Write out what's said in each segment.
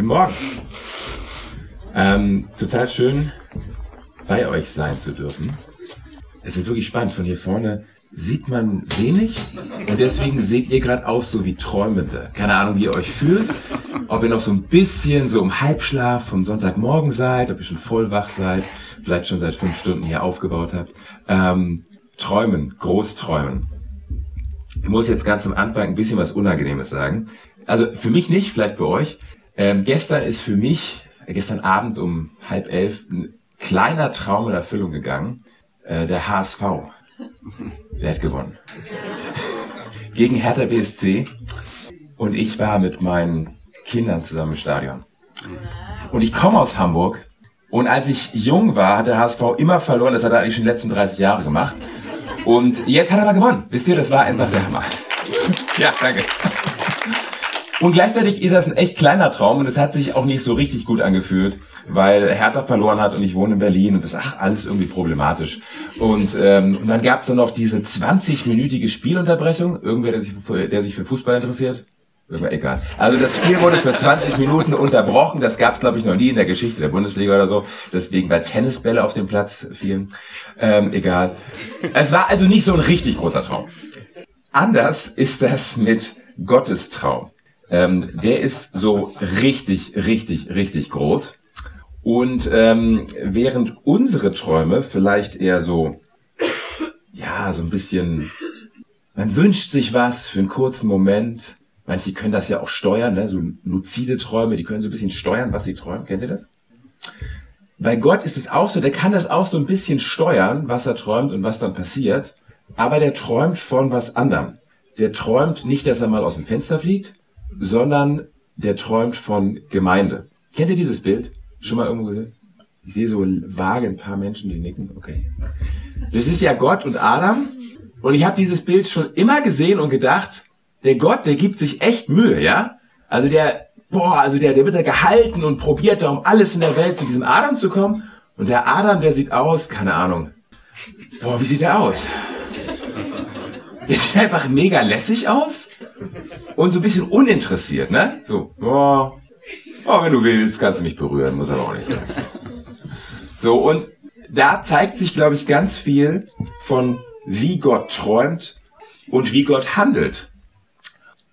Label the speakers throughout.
Speaker 1: Guten Morgen. Ähm, total schön, bei euch sein zu dürfen. Es ist wirklich spannend. Von hier vorne sieht man wenig und deswegen seht ihr gerade aus so wie Träumende. Keine Ahnung, wie ihr euch fühlt. Ob ihr noch so ein bisschen so im Halbschlaf vom Sonntagmorgen seid, ob ihr schon voll wach seid, vielleicht schon seit fünf Stunden hier aufgebaut habt. Ähm, träumen, groß träumen. Ich muss jetzt ganz am Anfang ein bisschen was Unangenehmes sagen. Also für mich nicht, vielleicht für euch. Ähm, gestern ist für mich, äh, gestern Abend um halb elf, ein kleiner Traum in Erfüllung gegangen. Äh, der HSV. Wer hat gewonnen? Gegen Hertha BSC. Und ich war mit meinen Kindern zusammen im Stadion. Und ich komme aus Hamburg. Und als ich jung war, hat der HSV immer verloren. Das hat er eigentlich schon die letzten 30 Jahre gemacht. Und jetzt hat er mal gewonnen. Wisst ihr, das war einfach der Hammer. Ja, danke. Und gleichzeitig ist das ein echt kleiner Traum und es hat sich auch nicht so richtig gut angefühlt, weil Hertha verloren hat und ich wohne in Berlin und das ist ach, alles irgendwie problematisch. Und, ähm, und dann gab es dann noch diese 20-minütige Spielunterbrechung. Irgendwer, der sich, für, der sich für Fußball interessiert? Irgendwer, egal. Also das Spiel wurde für 20 Minuten unterbrochen. Das gab es, glaube ich, noch nie in der Geschichte der Bundesliga oder so. Deswegen, weil Tennisbälle auf dem Platz fielen. Ähm, egal. Es war also nicht so ein richtig großer Traum. Anders ist das mit Gottes Traum. Ähm, der ist so richtig, richtig, richtig groß. Und ähm, während unsere Träume vielleicht eher so, ja, so ein bisschen, man wünscht sich was für einen kurzen Moment. Manche können das ja auch steuern, ne? so luzide Träume, die können so ein bisschen steuern, was sie träumen. Kennt ihr das? Bei Gott ist es auch so, der kann das auch so ein bisschen steuern, was er träumt und was dann passiert. Aber der träumt von was anderem. Der träumt nicht, dass er mal aus dem Fenster fliegt, sondern der träumt von Gemeinde. Kennt ihr dieses Bild? Schon mal irgendwo gesehen? Ich sehe so vage ein paar Menschen, die nicken. Okay. Das ist ja Gott und Adam. Und ich habe dieses Bild schon immer gesehen und gedacht, der Gott, der gibt sich echt Mühe, ja? Also der, boah, also der, der wird da gehalten und probiert da um alles in der Welt zu diesem Adam zu kommen. Und der Adam, der sieht aus, keine Ahnung. Boah, wie sieht der aus? Der sieht einfach mega lässig aus und so ein bisschen uninteressiert, ne? So, boah, oh, wenn du willst, kannst du mich berühren, muss aber auch nicht sein. So, und da zeigt sich, glaube ich, ganz viel von wie Gott träumt und wie Gott handelt.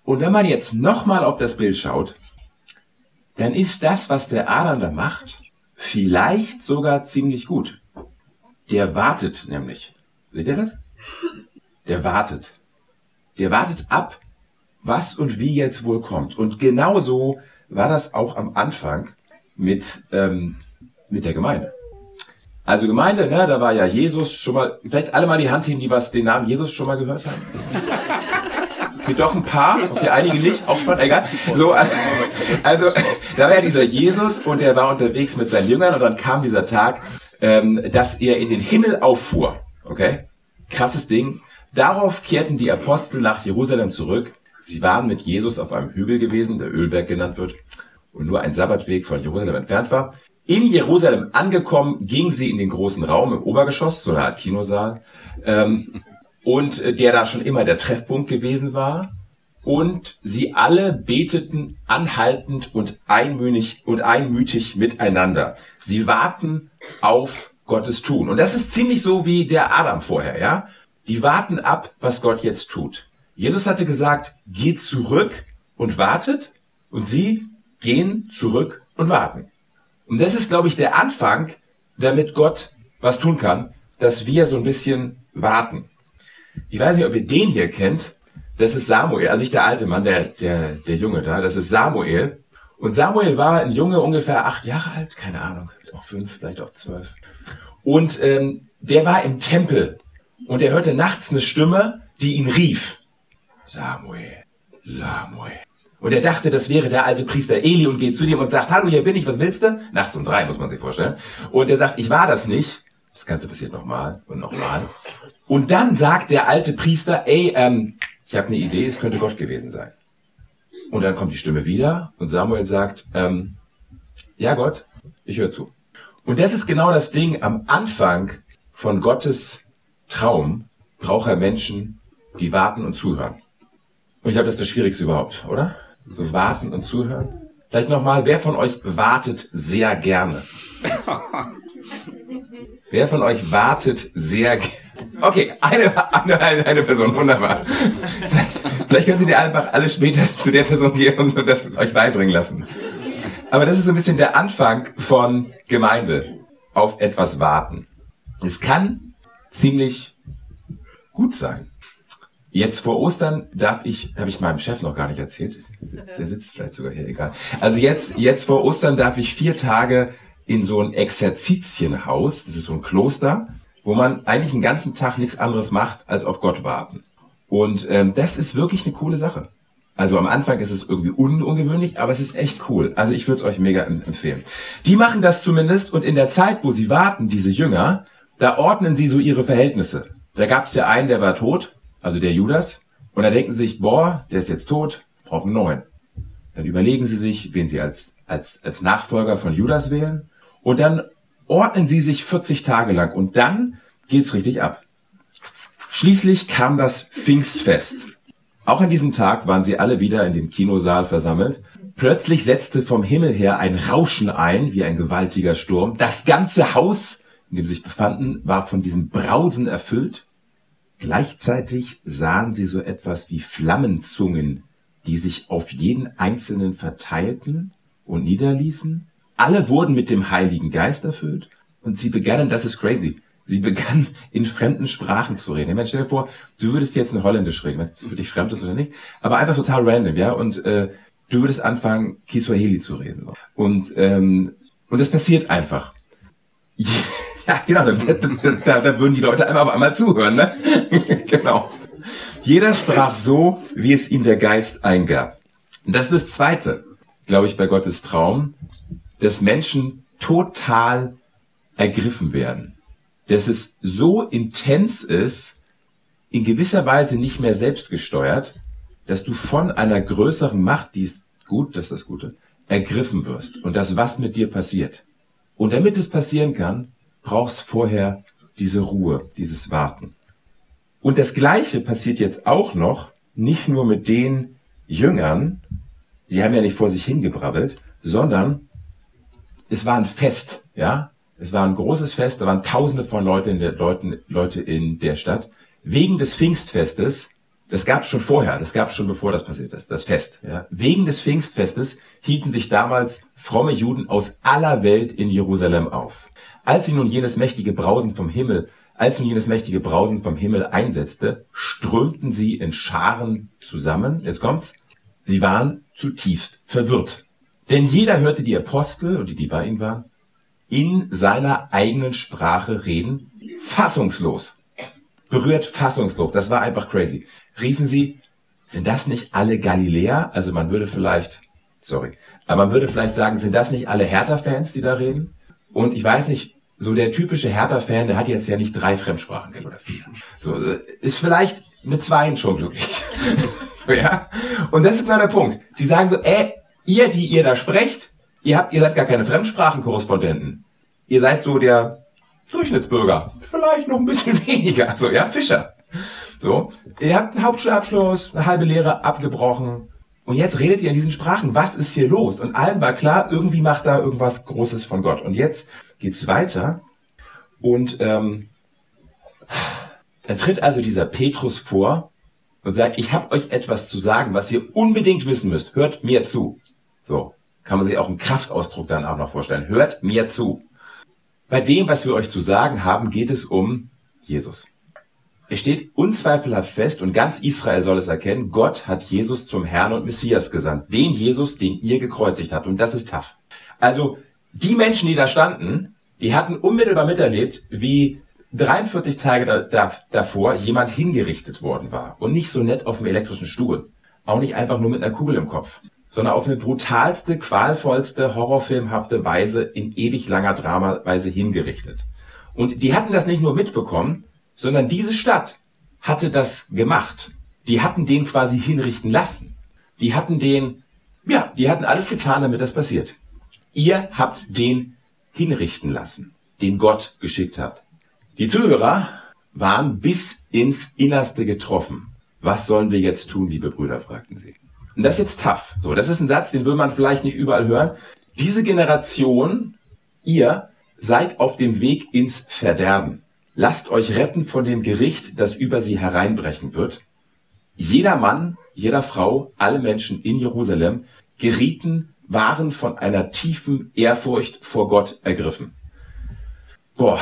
Speaker 1: Und wenn man jetzt nochmal auf das Bild schaut, dann ist das, was der Adam da macht, vielleicht sogar ziemlich gut. Der wartet nämlich. Seht ihr das? Der wartet. Der wartet ab, was und wie jetzt wohl kommt. Und genauso war das auch am Anfang mit, ähm, mit der Gemeinde. Also Gemeinde, ne, da war ja Jesus schon mal, vielleicht alle mal die Hand heben, die was den Namen Jesus schon mal gehört haben. Okay, doch ein paar, okay, einige nicht, auch spannend, egal. So, also, da war ja dieser Jesus und der war unterwegs mit seinen Jüngern und dann kam dieser Tag, ähm, dass er in den Himmel auffuhr. Okay? Krasses Ding. Darauf kehrten die Apostel nach Jerusalem zurück. Sie waren mit Jesus auf einem Hügel gewesen, der Ölberg genannt wird, und nur ein Sabbatweg von Jerusalem entfernt war. In Jerusalem angekommen, gingen sie in den großen Raum im Obergeschoss, so eine Art Kinosaal, ähm, und äh, der da schon immer der Treffpunkt gewesen war. Und sie alle beteten anhaltend und einmütig und einmütig miteinander. Sie warten auf Gottes Tun. Und das ist ziemlich so wie der Adam vorher, ja? Die warten ab, was Gott jetzt tut. Jesus hatte gesagt, geht zurück und wartet. Und sie gehen zurück und warten. Und das ist, glaube ich, der Anfang, damit Gott was tun kann, dass wir so ein bisschen warten. Ich weiß nicht, ob ihr den hier kennt. Das ist Samuel, also nicht der alte Mann, der, der, der Junge da, das ist Samuel. Und Samuel war ein Junge ungefähr acht Jahre alt, keine Ahnung, auch fünf, vielleicht auch zwölf. Und ähm, der war im Tempel und er hörte nachts eine Stimme, die ihn rief. Samuel, Samuel. Und er dachte, das wäre der alte Priester Eli und geht zu ihm und sagt, hallo, hier bin ich, was willst du? Nachts um drei, muss man sich vorstellen. Und er sagt, ich war das nicht. Das Ganze passiert nochmal und nochmal. Und dann sagt der alte Priester, ey, ähm, ich habe eine Idee, es könnte Gott gewesen sein. Und dann kommt die Stimme wieder und Samuel sagt, ähm, ja Gott, ich höre zu. Und das ist genau das Ding, am Anfang von Gottes Traum braucht er Menschen, die warten und zuhören. Und ich glaube, das ist das Schwierigste überhaupt, oder? So warten und zuhören. Vielleicht nochmal, wer von euch wartet sehr gerne? wer von euch wartet sehr gerne? Okay, eine, eine, eine Person, wunderbar. Vielleicht können Sie dir einfach alle später zu der Person gehen und das euch beibringen lassen. Aber das ist so ein bisschen der Anfang von Gemeinde. Auf etwas warten. Es kann ziemlich gut sein. Jetzt vor Ostern darf ich, habe ich meinem Chef noch gar nicht erzählt. Der sitzt vielleicht sogar hier, egal. Also jetzt, jetzt vor Ostern darf ich vier Tage in so ein Exerzitienhaus, das ist so ein Kloster, wo man eigentlich den ganzen Tag nichts anderes macht, als auf Gott warten. Und ähm, das ist wirklich eine coole Sache. Also am Anfang ist es irgendwie un ungewöhnlich, aber es ist echt cool. Also ich würde es euch mega empfehlen. Die machen das zumindest und in der Zeit, wo sie warten, diese Jünger, da ordnen sie so ihre Verhältnisse. Da gab es ja einen, der war tot, also der Judas, und da denken sie sich, boah, der ist jetzt tot, brauchen neuen. Dann überlegen sie sich, wen sie als, als, als Nachfolger von Judas wählen, und dann ordnen sie sich 40 Tage lang und dann geht's richtig ab. Schließlich kam das Pfingstfest. Auch an diesem Tag waren sie alle wieder in dem Kinosaal versammelt. Plötzlich setzte vom Himmel her ein Rauschen ein, wie ein gewaltiger Sturm. Das ganze Haus, in dem sie sich befanden, war von diesem Brausen erfüllt. Gleichzeitig sahen sie so etwas wie Flammenzungen, die sich auf jeden Einzelnen verteilten und niederließen. Alle wurden mit dem Heiligen Geist erfüllt und sie begannen, das ist crazy, Sie begann in fremden Sprachen zu reden. Ich meine, stell dir vor, du würdest jetzt in Holländisch reden, was für dich fremd ist oder nicht, aber einfach total random, ja, und äh, du würdest anfangen, Kiswahili zu reden. Und, ähm, und das passiert einfach. Ja, genau, da, da, da würden die Leute einmal auf einmal zuhören, ne? genau. Jeder sprach so, wie es ihm der Geist eingab. Und das ist das Zweite, glaube ich, bei Gottes Traum, dass Menschen total ergriffen werden dass es so intens ist, in gewisser Weise nicht mehr selbstgesteuert, dass du von einer größeren Macht, die ist gut, das ist das Gute, ergriffen wirst und das, was mit dir passiert. Und damit es passieren kann, brauchst vorher diese Ruhe, dieses Warten. Und das Gleiche passiert jetzt auch noch, nicht nur mit den Jüngern, die haben ja nicht vor sich hingebrabbelt, sondern es war ein Fest, ja. Es war ein großes Fest, da waren tausende von Leute in der, Leuten, Leute in der Stadt. Wegen des Pfingstfestes, das gab es schon vorher, das gab es schon bevor das passiert ist, das Fest. Ja. Wegen des Pfingstfestes hielten sich damals fromme Juden aus aller Welt in Jerusalem auf. Als sie nun jenes mächtige Brausen vom Himmel, als nun jenes mächtige Brausen vom Himmel einsetzte, strömten sie in Scharen zusammen. Jetzt kommt's. Sie waren zutiefst verwirrt. Denn jeder hörte die Apostel, und die, bei ihnen waren, in seiner eigenen Sprache reden, fassungslos. Berührt fassungslos. Das war einfach crazy. Riefen sie, sind das nicht alle Galiläer? Also man würde vielleicht, sorry, aber man würde vielleicht sagen, sind das nicht alle Hertha-Fans, die da reden? Und ich weiß nicht, so der typische Hertha-Fan, der hat jetzt ja nicht drei Fremdsprachen oder vier. So, ist vielleicht mit zweien schon glücklich. ja? Und das ist genau der Punkt. Die sagen so, ey, ihr, die ihr da sprecht, Ihr habt, ihr seid gar keine Fremdsprachenkorrespondenten. Ihr seid so der Durchschnittsbürger. Vielleicht noch ein bisschen weniger. So, ja, Fischer. So. Ihr habt einen Hauptschulabschluss, eine halbe Lehre abgebrochen. Und jetzt redet ihr in diesen Sprachen. Was ist hier los? Und allen war klar, irgendwie macht da irgendwas Großes von Gott. Und jetzt geht's weiter. Und ähm, dann tritt also dieser Petrus vor und sagt, ich habe euch etwas zu sagen, was ihr unbedingt wissen müsst. Hört mir zu. So kann man sich auch einen Kraftausdruck dann auch noch vorstellen. Hört mir zu. Bei dem, was wir euch zu sagen haben, geht es um Jesus. Es steht unzweifelhaft fest und ganz Israel soll es erkennen, Gott hat Jesus zum Herrn und Messias gesandt. Den Jesus, den ihr gekreuzigt habt. Und das ist tough. Also, die Menschen, die da standen, die hatten unmittelbar miterlebt, wie 43 Tage da, da, davor jemand hingerichtet worden war. Und nicht so nett auf dem elektrischen Stuhl. Auch nicht einfach nur mit einer Kugel im Kopf. Sondern auf eine brutalste, qualvollste, horrorfilmhafte Weise in ewig langer Dramaweise hingerichtet. Und die hatten das nicht nur mitbekommen, sondern diese Stadt hatte das gemacht. Die hatten den quasi hinrichten lassen. Die hatten den, ja, die hatten alles getan, damit das passiert. Ihr habt den hinrichten lassen, den Gott geschickt hat. Die Zuhörer waren bis ins Innerste getroffen. Was sollen wir jetzt tun, liebe Brüder, fragten sie. Und das ist jetzt tough. So, das ist ein Satz, den will man vielleicht nicht überall hören. Diese Generation, ihr, seid auf dem Weg ins Verderben. Lasst euch retten von dem Gericht, das über sie hereinbrechen wird. Jeder Mann, jeder Frau, alle Menschen in Jerusalem gerieten, waren von einer tiefen Ehrfurcht vor Gott ergriffen. Boah.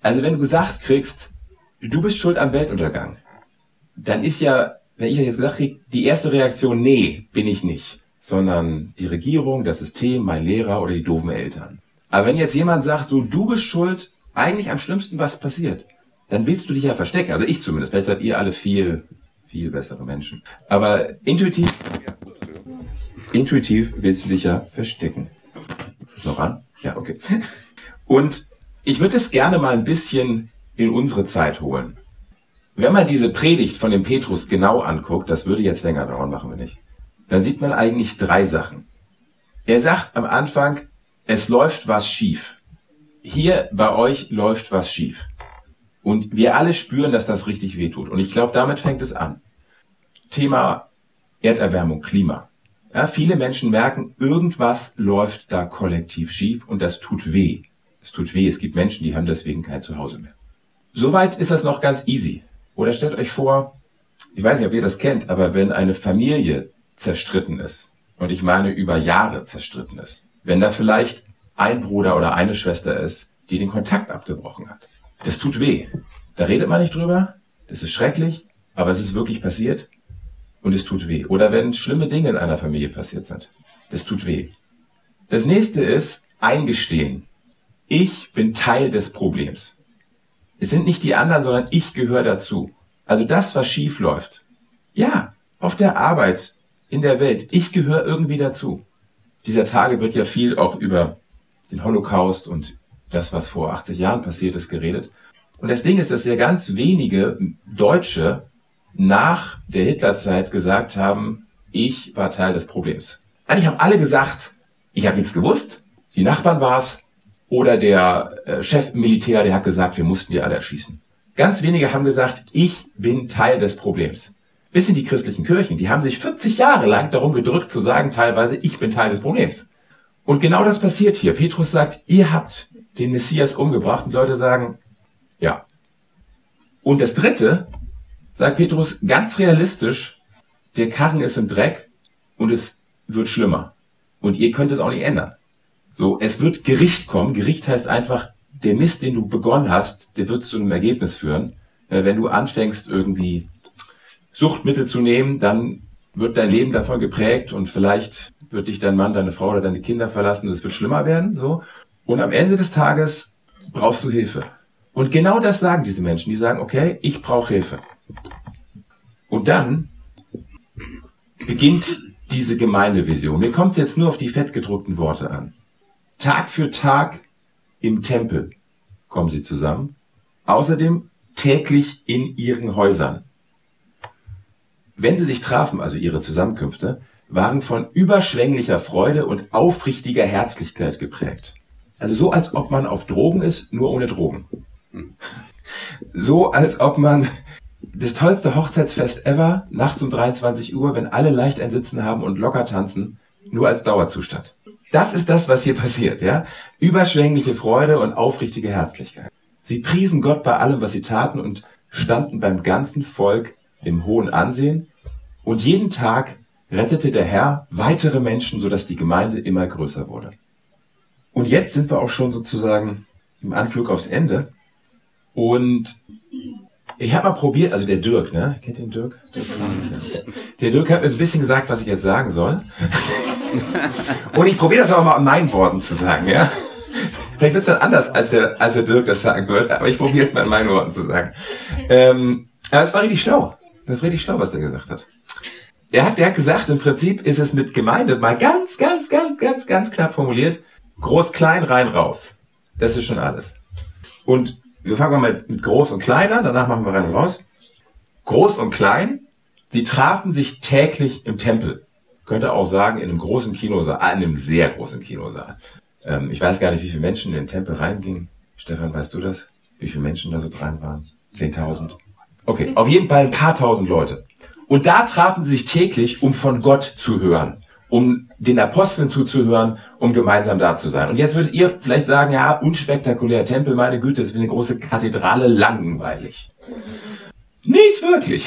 Speaker 1: Also wenn du gesagt kriegst, du bist schuld am Weltuntergang, dann ist ja, wenn ich jetzt gesagt kriege, die erste Reaktion, nee, bin ich nicht, sondern die Regierung, das System, mein Lehrer oder die doofen Eltern. Aber wenn jetzt jemand sagt, so, du bist schuld, eigentlich am schlimmsten, was passiert, dann willst du dich ja verstecken. Also ich zumindest. Vielleicht seid ihr alle viel, viel bessere Menschen. Aber intuitiv, intuitiv willst du dich ja verstecken. Ist das noch an? Ja, okay. Und ich würde es gerne mal ein bisschen in unsere Zeit holen. Wenn man diese Predigt von dem Petrus genau anguckt, das würde jetzt länger dauern, machen wir nicht, dann sieht man eigentlich drei Sachen. Er sagt am Anfang, es läuft was schief. Hier bei euch läuft was schief. Und wir alle spüren, dass das richtig wehtut. Und ich glaube, damit fängt es an. Thema Erderwärmung, Klima. Ja, viele Menschen merken, irgendwas läuft da kollektiv schief und das tut weh. Es tut weh. Es gibt Menschen, die haben deswegen kein Zuhause mehr. Soweit ist das noch ganz easy. Oder stellt euch vor, ich weiß nicht, ob ihr das kennt, aber wenn eine Familie zerstritten ist, und ich meine über Jahre zerstritten ist, wenn da vielleicht ein Bruder oder eine Schwester ist, die den Kontakt abgebrochen hat. Das tut weh. Da redet man nicht drüber. Das ist schrecklich, aber es ist wirklich passiert und es tut weh. Oder wenn schlimme Dinge in einer Familie passiert sind. Das tut weh. Das nächste ist eingestehen. Ich bin Teil des Problems. Es sind nicht die anderen, sondern ich gehöre dazu. Also das, was schief läuft. Ja, auf der Arbeit, in der Welt. Ich gehöre irgendwie dazu dieser Tage wird ja viel auch über den Holocaust und das, was vor 80 Jahren passiert ist, geredet. Und das Ding ist, dass ja ganz wenige Deutsche nach der Hitlerzeit gesagt haben, ich war Teil des Problems. Eigentlich haben alle gesagt, ich habe nichts gewusst, die Nachbarn war's oder der äh, Chef Militär, der hat gesagt, wir mussten die alle erschießen. Ganz wenige haben gesagt, ich bin Teil des Problems bis in die christlichen Kirchen, die haben sich 40 Jahre lang darum gedrückt zu sagen, teilweise, ich bin Teil des Problems. Und genau das passiert hier. Petrus sagt, ihr habt den Messias umgebracht und Leute sagen, ja. Und das dritte, sagt Petrus ganz realistisch, der Karren ist im Dreck und es wird schlimmer. Und ihr könnt es auch nicht ändern. So, es wird Gericht kommen. Gericht heißt einfach, der Mist, den du begonnen hast, der wird zu einem Ergebnis führen. Äh, wenn du anfängst, irgendwie Suchtmittel zu nehmen, dann wird dein Leben davon geprägt und vielleicht wird dich dein Mann, deine Frau oder deine Kinder verlassen und es wird schlimmer werden, so. Und am Ende des Tages brauchst du Hilfe. Und genau das sagen diese Menschen. Die sagen, okay, ich brauche Hilfe. Und dann beginnt diese Gemeindevision. Mir kommt es jetzt nur auf die fettgedruckten Worte an. Tag für Tag im Tempel kommen sie zusammen. Außerdem täglich in ihren Häusern wenn sie sich trafen, also ihre Zusammenkünfte, waren von überschwänglicher Freude und aufrichtiger Herzlichkeit geprägt. Also so, als ob man auf Drogen ist, nur ohne Drogen. So, als ob man das tollste Hochzeitsfest ever, nachts um 23 Uhr, wenn alle leicht ein Sitzen haben und locker tanzen, nur als Dauerzustand. Das ist das, was hier passiert, ja? Überschwängliche Freude und aufrichtige Herzlichkeit. Sie priesen Gott bei allem, was sie taten und standen beim ganzen Volk im hohen Ansehen und jeden Tag rettete der Herr weitere Menschen, sodass die Gemeinde immer größer wurde. Und jetzt sind wir auch schon sozusagen im Anflug aufs Ende. Und ich habe mal probiert, also der Dirk, ne? Kennt den Dirk? Der Dirk hat mir so ein bisschen gesagt, was ich jetzt sagen soll. Und ich probiere das aber mal an meinen Worten zu sagen, ja? Vielleicht wird es dann anders, als der, als der Dirk das sagen wird, aber ich probiere es mal in meinen Worten zu sagen. Ähm, aber es war richtig schlau. Das ist richtig schlau, was der gesagt hat. Er hat, der hat gesagt, im Prinzip ist es mit Gemeinde mal ganz, ganz, ganz, ganz, ganz knapp formuliert. Groß, klein, rein, raus. Das ist schon alles. Und wir fangen mal mit, groß und kleiner, danach machen wir rein und raus. Groß und klein, sie trafen sich täglich im Tempel. Könnte auch sagen, in einem großen Kinosaal, ah, in einem sehr großen Kinosaal. Ähm, ich weiß gar nicht, wie viele Menschen in den Tempel reingingen. Stefan, weißt du das? Wie viele Menschen da so dran waren? Zehntausend? Okay, auf jeden Fall ein paar tausend Leute. Und da trafen sie sich täglich, um von Gott zu hören, um den Aposteln zuzuhören, um gemeinsam da zu sein. Und jetzt würdet ihr vielleicht sagen, ja, unspektakulär Tempel, meine Güte, ist wie eine große Kathedrale, langweilig. Nicht wirklich.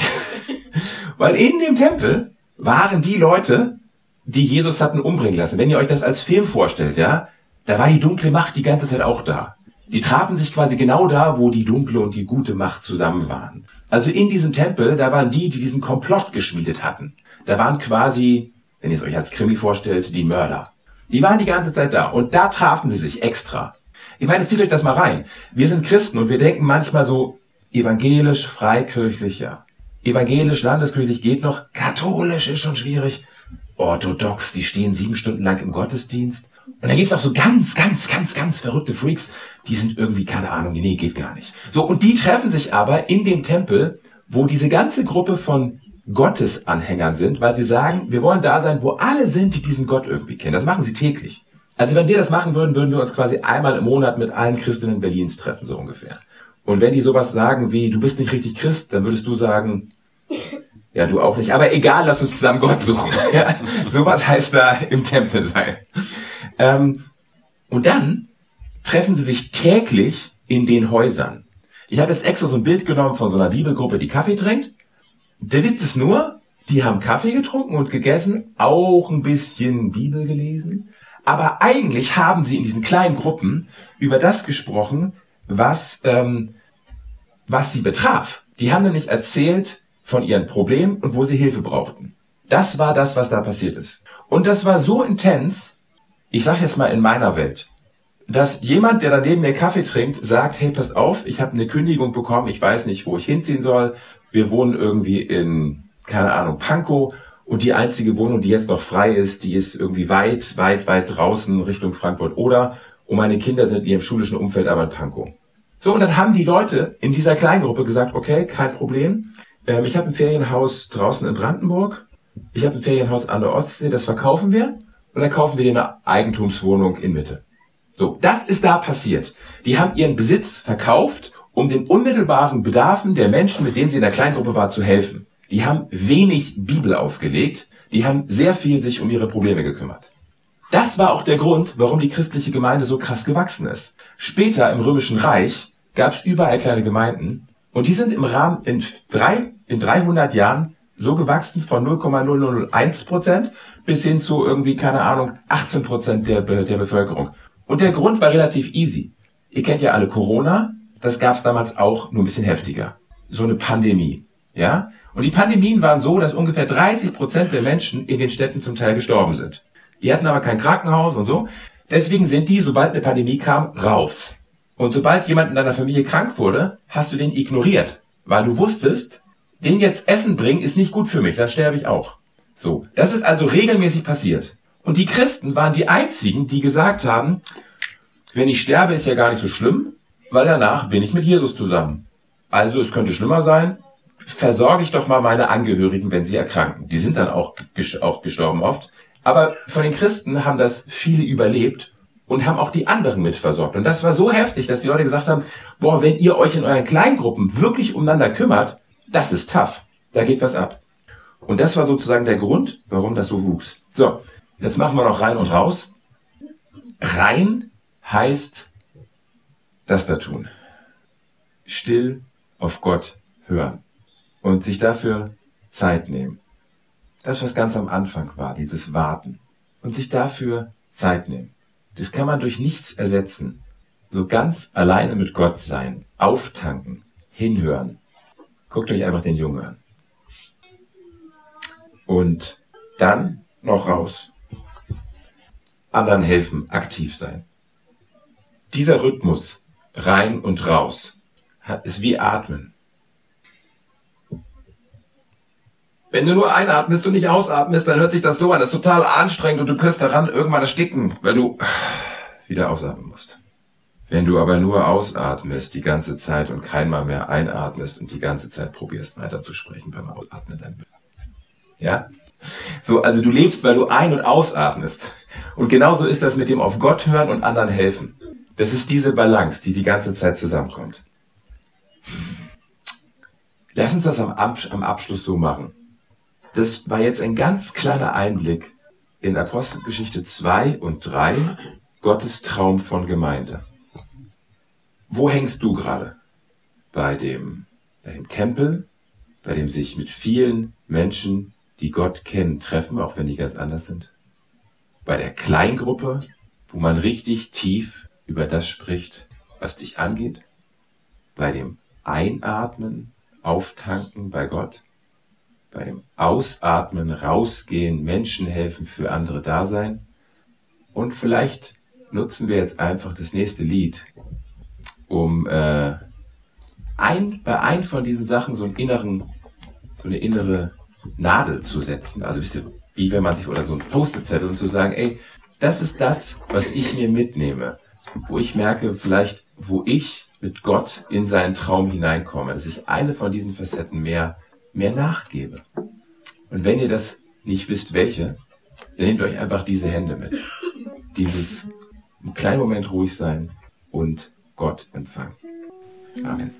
Speaker 1: Weil in dem Tempel waren die Leute, die Jesus hatten umbringen lassen. Wenn ihr euch das als Film vorstellt, ja, da war die dunkle Macht die ganze Zeit auch da. Die trafen sich quasi genau da, wo die dunkle und die gute Macht zusammen waren. Also in diesem Tempel, da waren die, die diesen Komplott geschmiedet hatten. Da waren quasi, wenn ihr es euch als Krimi vorstellt, die Mörder. Die waren die ganze Zeit da und da trafen sie sich extra. Ich meine, zieht euch das mal rein. Wir sind Christen und wir denken manchmal so evangelisch, freikirchlich, ja. Evangelisch, landeskirchlich geht noch, katholisch ist schon schwierig. Orthodox, die stehen sieben Stunden lang im Gottesdienst. Und dann gibt es auch so ganz, ganz, ganz, ganz verrückte Freaks, die sind irgendwie, keine Ahnung, nee, geht gar nicht. So, und die treffen sich aber in dem Tempel, wo diese ganze Gruppe von Gottesanhängern sind, weil sie sagen, wir wollen da sein, wo alle sind, die diesen Gott irgendwie kennen. Das machen sie täglich. Also wenn wir das machen würden, würden wir uns quasi einmal im Monat mit allen Christinnen Berlins treffen, so ungefähr. Und wenn die sowas sagen wie, du bist nicht richtig Christ, dann würdest du sagen, ja, du auch nicht. Aber egal, lass uns zusammen Gott suchen. Ja, sowas heißt da im Tempel sein. Ähm, und dann treffen sie sich täglich in den Häusern. Ich habe jetzt extra so ein Bild genommen von so einer Bibelgruppe, die Kaffee trinkt. Der Witz ist nur, die haben Kaffee getrunken und gegessen, auch ein bisschen Bibel gelesen. Aber eigentlich haben sie in diesen kleinen Gruppen über das gesprochen, was, ähm, was sie betraf. Die haben nämlich erzählt von ihren Problemen und wo sie Hilfe brauchten. Das war das, was da passiert ist. Und das war so intens, ich sage jetzt mal in meiner Welt, dass jemand, der da neben mir Kaffee trinkt, sagt, hey, passt auf, ich habe eine Kündigung bekommen, ich weiß nicht, wo ich hinziehen soll. Wir wohnen irgendwie in, keine Ahnung, Pankow und die einzige Wohnung, die jetzt noch frei ist, die ist irgendwie weit, weit, weit draußen Richtung Frankfurt oder und meine Kinder sind in ihrem schulischen Umfeld aber in Pankow. So, und dann haben die Leute in dieser Kleingruppe gesagt, okay, kein Problem. Ähm, ich habe ein Ferienhaus draußen in Brandenburg. Ich habe ein Ferienhaus an der Ostsee, das verkaufen wir. Und dann kaufen wir dir eine Eigentumswohnung in Mitte. So, das ist da passiert. Die haben ihren Besitz verkauft, um den unmittelbaren Bedarfen der Menschen, mit denen sie in der Kleingruppe war, zu helfen. Die haben wenig Bibel ausgelegt, die haben sehr viel sich um ihre Probleme gekümmert. Das war auch der Grund, warum die christliche Gemeinde so krass gewachsen ist. Später im Römischen Reich gab es überall kleine Gemeinden und die sind im Rahmen in, drei, in 300 Jahren so gewachsen von 0,001 Prozent bis hin zu irgendwie, keine Ahnung, 18 Prozent der, der Bevölkerung. Und der Grund war relativ easy. Ihr kennt ja alle Corona, das gab es damals auch, nur ein bisschen heftiger. So eine Pandemie. Ja? Und die Pandemien waren so, dass ungefähr 30 Prozent der Menschen in den Städten zum Teil gestorben sind. Die hatten aber kein Krankenhaus und so. Deswegen sind die, sobald eine Pandemie kam, raus. Und sobald jemand in deiner Familie krank wurde, hast du den ignoriert. Weil du wusstest, den jetzt Essen bringen ist nicht gut für mich, dann sterbe ich auch. So. Das ist also regelmäßig passiert. Und die Christen waren die einzigen, die gesagt haben, wenn ich sterbe, ist ja gar nicht so schlimm, weil danach bin ich mit Jesus zusammen. Also es könnte schlimmer sein, versorge ich doch mal meine Angehörigen, wenn sie erkranken. Die sind dann auch, auch gestorben oft. Aber von den Christen haben das viele überlebt und haben auch die anderen mitversorgt. Und das war so heftig, dass die Leute gesagt haben, boah, wenn ihr euch in euren Kleingruppen wirklich umeinander kümmert, das ist tough. Da geht was ab. Und das war sozusagen der Grund, warum das so wuchs. So, Jetzt machen wir noch rein und raus. Rein heißt das da tun. Still auf Gott hören und sich dafür Zeit nehmen. Das, was ganz am Anfang war, dieses Warten und sich dafür Zeit nehmen. Das kann man durch nichts ersetzen. So ganz alleine mit Gott sein, auftanken, hinhören. Guckt euch einfach den Jungen an. Und dann noch raus anderen helfen, aktiv sein. Dieser Rhythmus, rein und raus, ist wie Atmen. Wenn du nur einatmest und nicht ausatmest, dann hört sich das so an. Das ist total anstrengend und du wirst daran irgendwann ersticken, weil du wieder ausatmen musst. Wenn du aber nur ausatmest die ganze Zeit und keinmal mehr einatmest und die ganze Zeit probierst weiter zu sprechen beim Ausatmen, dann ja? So, also du lebst, weil du ein- und ausatmest. Und genauso ist das mit dem auf Gott hören und anderen helfen. Das ist diese Balance, die die ganze Zeit zusammenkommt. Lass uns das am, am Abschluss so machen. Das war jetzt ein ganz kleiner Einblick in Apostelgeschichte 2 und 3, Gottes Traum von Gemeinde. Wo hängst du gerade? Bei dem, bei dem Tempel, bei dem sich mit vielen Menschen, die Gott kennen, treffen, auch wenn die ganz anders sind? Bei der Kleingruppe, wo man richtig tief über das spricht, was dich angeht? Bei dem Einatmen, Auftanken bei Gott? Bei dem Ausatmen, Rausgehen, Menschen helfen, für andere da sein? Und vielleicht nutzen wir jetzt einfach das nächste Lied, um äh, ein, bei ein von diesen Sachen so einen inneren, so eine innere Nadel zu setzen. Also wisst ihr, wie wenn man sich oder so ein Post-it-Zettel und zu sagen, ey, das ist das, was ich mir mitnehme, wo ich merke, vielleicht, wo ich mit Gott in seinen Traum hineinkomme, dass ich eine von diesen Facetten mehr, mehr nachgebe. Und wenn ihr das nicht wisst, welche, dann nehmt euch einfach diese Hände mit. Dieses einen kleinen Moment ruhig sein und Gott empfangen. Amen.